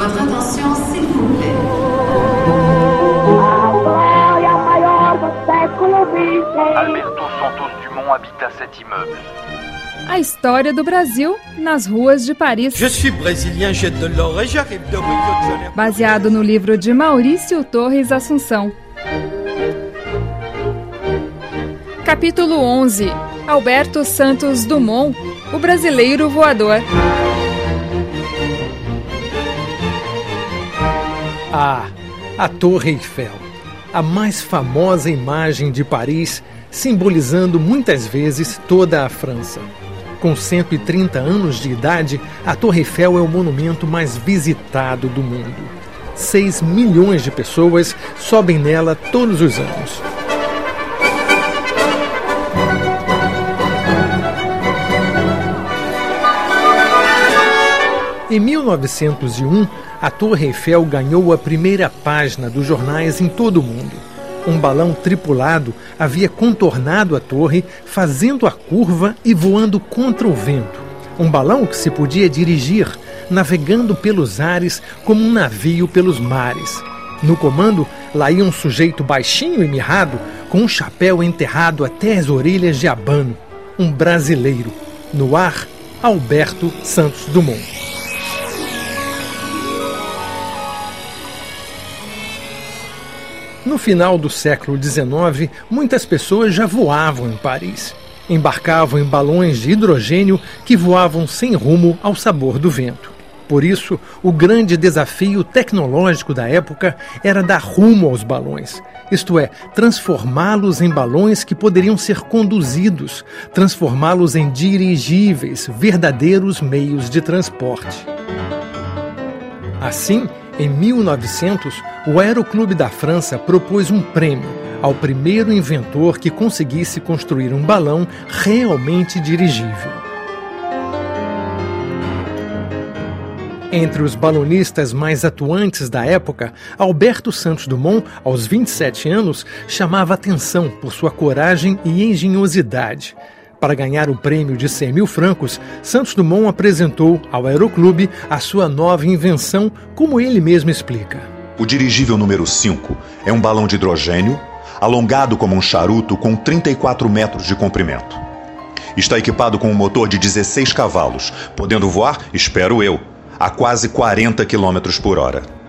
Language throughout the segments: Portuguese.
Votre attention, s'il vous plaît. Alberto Santos Dumont habita cet immeuble. A história do Brasil nas ruas de Paris. Je suis brésilien, j'ai de l'or et j'arrive de Rio de Janeiro. Baseado no livro de Maurício Torres Assunção. Capítulo 11. Alberto Santos Dumont, o brasileiro voador. Ah, a Torre Eiffel, a mais famosa imagem de Paris, simbolizando muitas vezes toda a França. Com 130 anos de idade, a Torre Eiffel é o monumento mais visitado do mundo. 6 milhões de pessoas sobem nela todos os anos. Em 1901, a Torre Eiffel ganhou a primeira página dos jornais em todo o mundo. Um balão tripulado havia contornado a torre, fazendo a curva e voando contra o vento. Um balão que se podia dirigir, navegando pelos ares como um navio pelos mares. No comando, lá ia um sujeito baixinho e mirrado, com um chapéu enterrado até as orelhas de abano. Um brasileiro. No ar, Alberto Santos Dumont. No final do século XIX, muitas pessoas já voavam em Paris. Embarcavam em balões de hidrogênio que voavam sem rumo ao sabor do vento. Por isso, o grande desafio tecnológico da época era dar rumo aos balões, isto é, transformá-los em balões que poderiam ser conduzidos, transformá-los em dirigíveis, verdadeiros meios de transporte. Assim, em 1900, o Aeroclube da França propôs um prêmio ao primeiro inventor que conseguisse construir um balão realmente dirigível. Entre os balonistas mais atuantes da época, Alberto Santos Dumont, aos 27 anos, chamava atenção por sua coragem e engenhosidade. Para ganhar o prêmio de 100 mil francos, Santos Dumont apresentou ao Aeroclube a sua nova invenção, como ele mesmo explica. O dirigível número 5 é um balão de hidrogênio, alongado como um charuto com 34 metros de comprimento. Está equipado com um motor de 16 cavalos, podendo voar, espero eu, a quase 40 km por hora.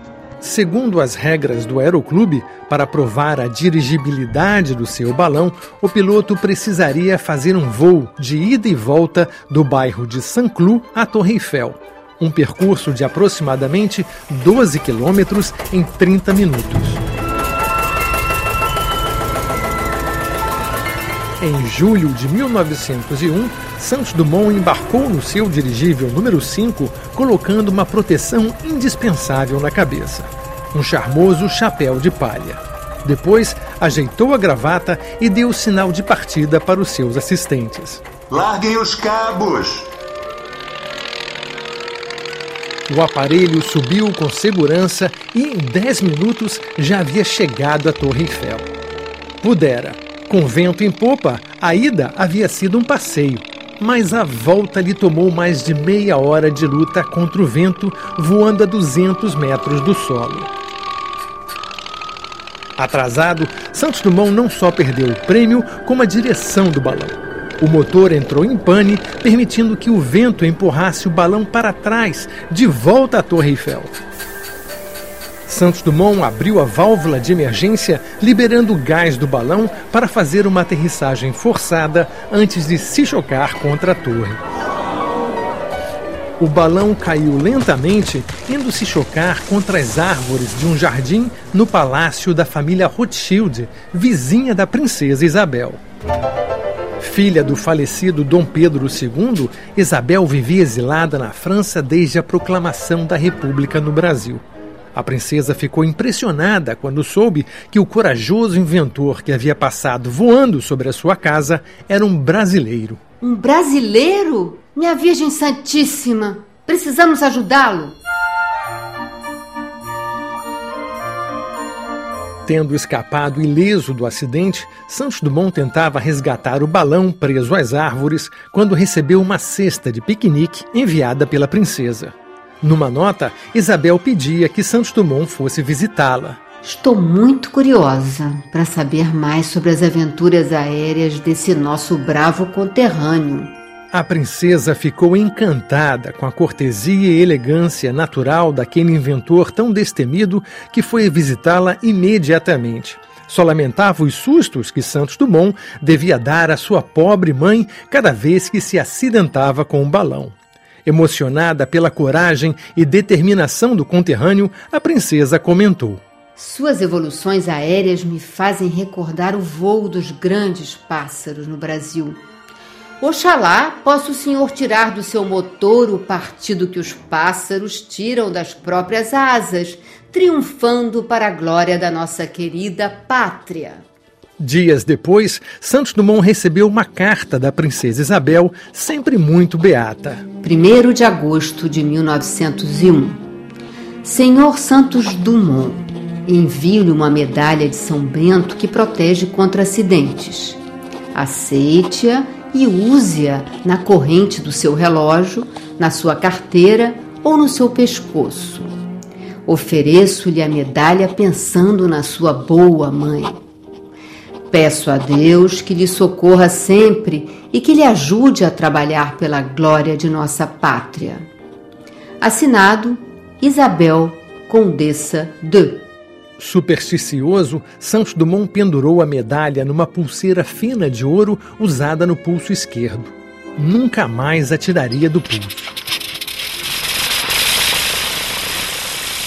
Segundo as regras do Aeroclube, para provar a dirigibilidade do seu balão, o piloto precisaria fazer um voo de ida e volta do bairro de Saint-Cloud à Torre Eiffel, um percurso de aproximadamente 12 quilômetros em 30 minutos. Em julho de 1901, Santos Dumont embarcou no seu dirigível número 5, colocando uma proteção indispensável na cabeça: um charmoso chapéu de palha. Depois, ajeitou a gravata e deu o sinal de partida para os seus assistentes. Larguem os cabos! O aparelho subiu com segurança e em 10 minutos já havia chegado à Torre Eiffel. Pudera. Com vento em popa, a ida havia sido um passeio, mas a volta lhe tomou mais de meia hora de luta contra o vento, voando a 200 metros do solo. Atrasado, Santos Dumont não só perdeu o prêmio, como a direção do balão. O motor entrou em pane, permitindo que o vento empurrasse o balão para trás, de volta à Torre Eiffel. Santos Dumont abriu a válvula de emergência, liberando o gás do balão para fazer uma aterrissagem forçada antes de se chocar contra a torre. O balão caiu lentamente, indo se chocar contra as árvores de um jardim no palácio da família Rothschild, vizinha da princesa Isabel. Filha do falecido Dom Pedro II, Isabel vivia exilada na França desde a proclamação da República no Brasil. A princesa ficou impressionada quando soube que o corajoso inventor que havia passado voando sobre a sua casa era um brasileiro. Um brasileiro? Minha Virgem Santíssima! Precisamos ajudá-lo! Tendo escapado ileso do acidente, Santos Dumont tentava resgatar o balão preso às árvores quando recebeu uma cesta de piquenique enviada pela princesa. Numa nota, Isabel pedia que Santos Dumont fosse visitá-la. Estou muito curiosa para saber mais sobre as aventuras aéreas desse nosso bravo conterrâneo. A princesa ficou encantada com a cortesia e elegância natural daquele inventor tão destemido que foi visitá-la imediatamente. Só lamentava os sustos que Santos Dumont devia dar à sua pobre mãe cada vez que se acidentava com um balão. Emocionada pela coragem e determinação do conterrâneo, a princesa comentou: Suas evoluções aéreas me fazem recordar o voo dos grandes pássaros no Brasil. Oxalá possa o senhor tirar do seu motor o partido que os pássaros tiram das próprias asas, triunfando para a glória da nossa querida pátria. Dias depois, Santos Dumont recebeu uma carta da princesa Isabel, sempre muito beata. 1 de agosto de 1901. Senhor Santos Dumont, envio-lhe uma medalha de São Bento que protege contra acidentes. Aceite-a e use-a na corrente do seu relógio, na sua carteira ou no seu pescoço. Ofereço-lhe a medalha pensando na sua boa mãe. Peço a Deus que lhe socorra sempre e que lhe ajude a trabalhar pela glória de nossa pátria. Assinado Isabel Condessa de. Supersticioso, Santos Dumont pendurou a medalha numa pulseira fina de ouro usada no pulso esquerdo. Nunca mais a tiraria do pulso.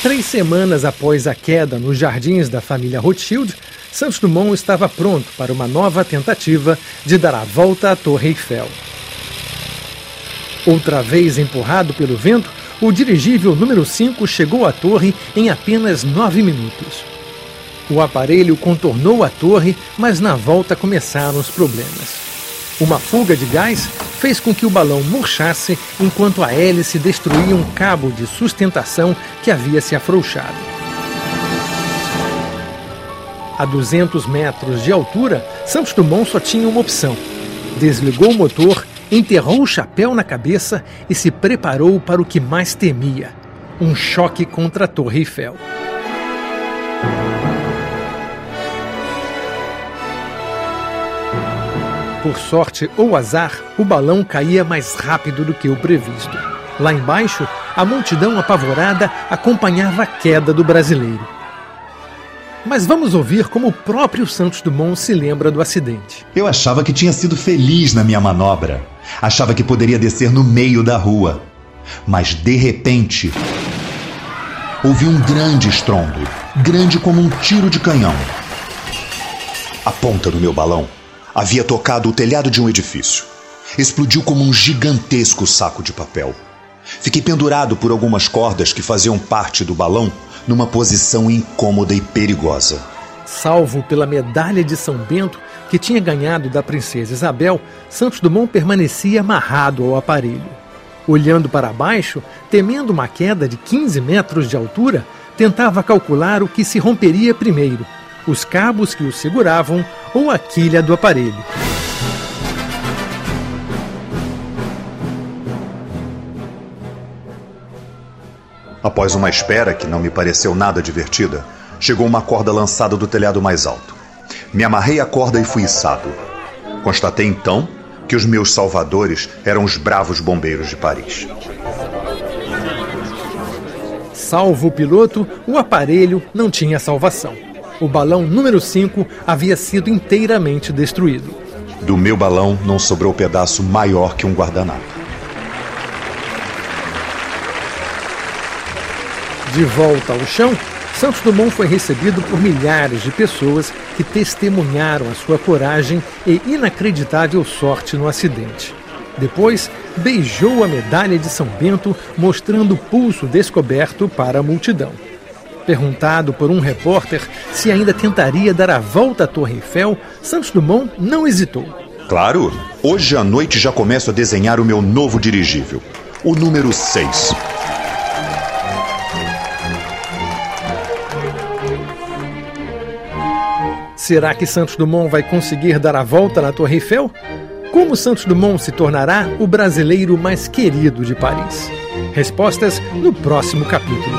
Três semanas após a queda nos jardins da família Rothschild, Santos Dumont estava pronto para uma nova tentativa de dar a volta à Torre Eiffel. Outra vez empurrado pelo vento, o dirigível número 5 chegou à torre em apenas nove minutos. O aparelho contornou a torre, mas na volta começaram os problemas. Uma fuga de gás fez com que o balão murchasse enquanto a hélice destruía um cabo de sustentação que havia se afrouxado. A 200 metros de altura, Santos Dumont só tinha uma opção. Desligou o motor, enterrou o chapéu na cabeça e se preparou para o que mais temia: um choque contra a Torre Eiffel. Por sorte ou azar, o balão caía mais rápido do que o previsto. Lá embaixo, a multidão apavorada acompanhava a queda do brasileiro. Mas vamos ouvir como o próprio Santos Dumont se lembra do acidente. Eu achava que tinha sido feliz na minha manobra. Achava que poderia descer no meio da rua. Mas de repente. Houve um grande estrondo grande como um tiro de canhão. A ponta do meu balão havia tocado o telhado de um edifício. Explodiu como um gigantesco saco de papel. Fiquei pendurado por algumas cordas que faziam parte do balão numa posição incômoda e perigosa. Salvo pela medalha de São Bento que tinha ganhado da princesa Isabel, Santos Dumont permanecia amarrado ao aparelho. Olhando para baixo, temendo uma queda de 15 metros de altura, tentava calcular o que se romperia primeiro: os cabos que o seguravam ou a quilha do aparelho. Após uma espera que não me pareceu nada divertida, chegou uma corda lançada do telhado mais alto. Me amarrei à corda e fui içado. Constatei então que os meus salvadores eram os bravos bombeiros de Paris. Salvo o piloto, o aparelho não tinha salvação. O balão número 5 havia sido inteiramente destruído. Do meu balão não sobrou pedaço maior que um guardanapo. De volta ao chão, Santos Dumont foi recebido por milhares de pessoas que testemunharam a sua coragem e inacreditável sorte no acidente. Depois, beijou a medalha de São Bento, mostrando o pulso descoberto para a multidão. Perguntado por um repórter se ainda tentaria dar a volta à Torre Eiffel, Santos Dumont não hesitou. Claro, hoje à noite já começo a desenhar o meu novo dirigível, o número 6. Será que Santos Dumont vai conseguir dar a volta na Torre Eiffel? Como Santos Dumont se tornará o brasileiro mais querido de Paris? Respostas no próximo capítulo.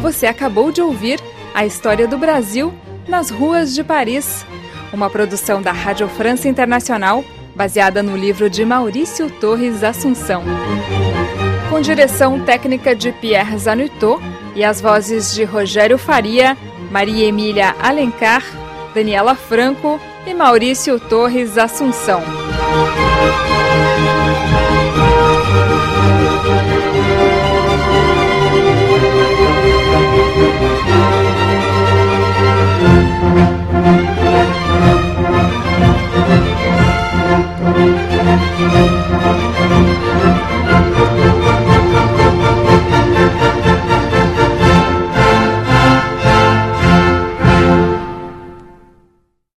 Você acabou de ouvir a história do Brasil nas ruas de Paris, uma produção da Rádio França Internacional baseada no livro de Maurício Torres Assunção. Com direção técnica de Pierre Zanutot e as vozes de Rogério Faria, Maria Emília Alencar, Daniela Franco e Maurício Torres Assunção.